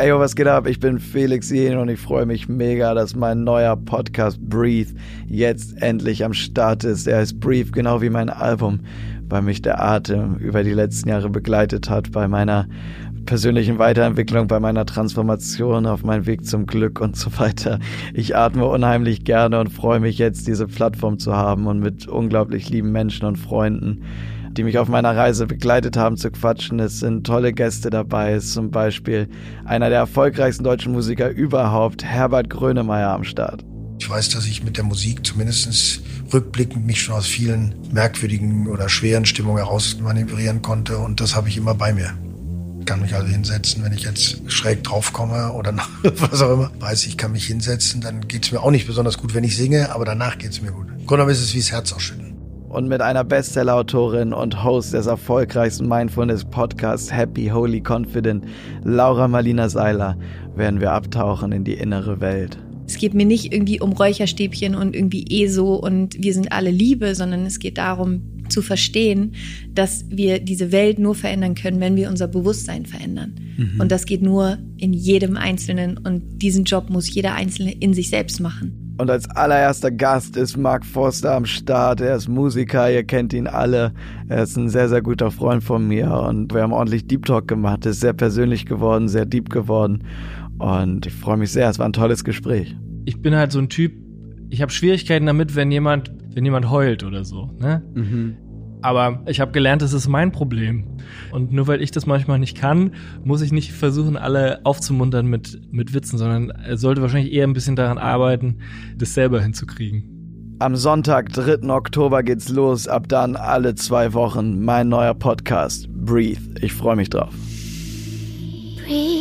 Ey, was geht ab? Ich bin Felix Jen und ich freue mich mega, dass mein neuer Podcast Breathe jetzt endlich am Start ist. Er heißt Breathe, genau wie mein Album, weil mich der Atem über die letzten Jahre begleitet hat bei meiner persönlichen Weiterentwicklung, bei meiner Transformation auf meinem Weg zum Glück und so weiter. Ich atme unheimlich gerne und freue mich jetzt, diese Plattform zu haben und mit unglaublich lieben Menschen und Freunden die mich auf meiner Reise begleitet haben, zu quatschen. Es sind tolle Gäste dabei. Es ist zum Beispiel einer der erfolgreichsten deutschen Musiker überhaupt, Herbert Grönemeyer am Start. Ich weiß, dass ich mit der Musik zumindest rückblickend mich schon aus vielen merkwürdigen oder schweren Stimmungen heraus manövrieren konnte und das habe ich immer bei mir. Ich kann mich also hinsetzen, wenn ich jetzt schräg draufkomme oder was auch immer. Weiß ich, kann mich hinsetzen, dann geht es mir auch nicht besonders gut, wenn ich singe, aber danach geht es mir gut. Im Grunde ist es wie das Herz ausschütten und mit einer Bestseller-Autorin und Host des erfolgreichsten Mindfulness-Podcasts Happy Holy Confident, Laura Marlina Seiler, werden wir abtauchen in die innere Welt. Es geht mir nicht irgendwie um Räucherstäbchen und irgendwie ESO und wir sind alle Liebe, sondern es geht darum zu verstehen, dass wir diese Welt nur verändern können, wenn wir unser Bewusstsein verändern. Mhm. Und das geht nur in jedem Einzelnen und diesen Job muss jeder Einzelne in sich selbst machen. Und als allererster Gast ist Mark Forster am Start. Er ist Musiker, ihr kennt ihn alle. Er ist ein sehr, sehr guter Freund von mir und wir haben ordentlich Deep Talk gemacht. Es ist sehr persönlich geworden, sehr deep geworden. Und ich freue mich sehr. Es war ein tolles Gespräch. Ich bin halt so ein Typ, ich habe Schwierigkeiten damit, wenn jemand, wenn jemand heult oder so. Ne? Mhm. Aber ich habe gelernt, das ist mein Problem. Und nur weil ich das manchmal nicht kann, muss ich nicht versuchen, alle aufzumuntern mit, mit Witzen, sondern er sollte wahrscheinlich eher ein bisschen daran arbeiten, das selber hinzukriegen. Am Sonntag, 3. Oktober geht's los. Ab dann alle zwei Wochen mein neuer Podcast, Breathe. Ich freue mich drauf. Breathe.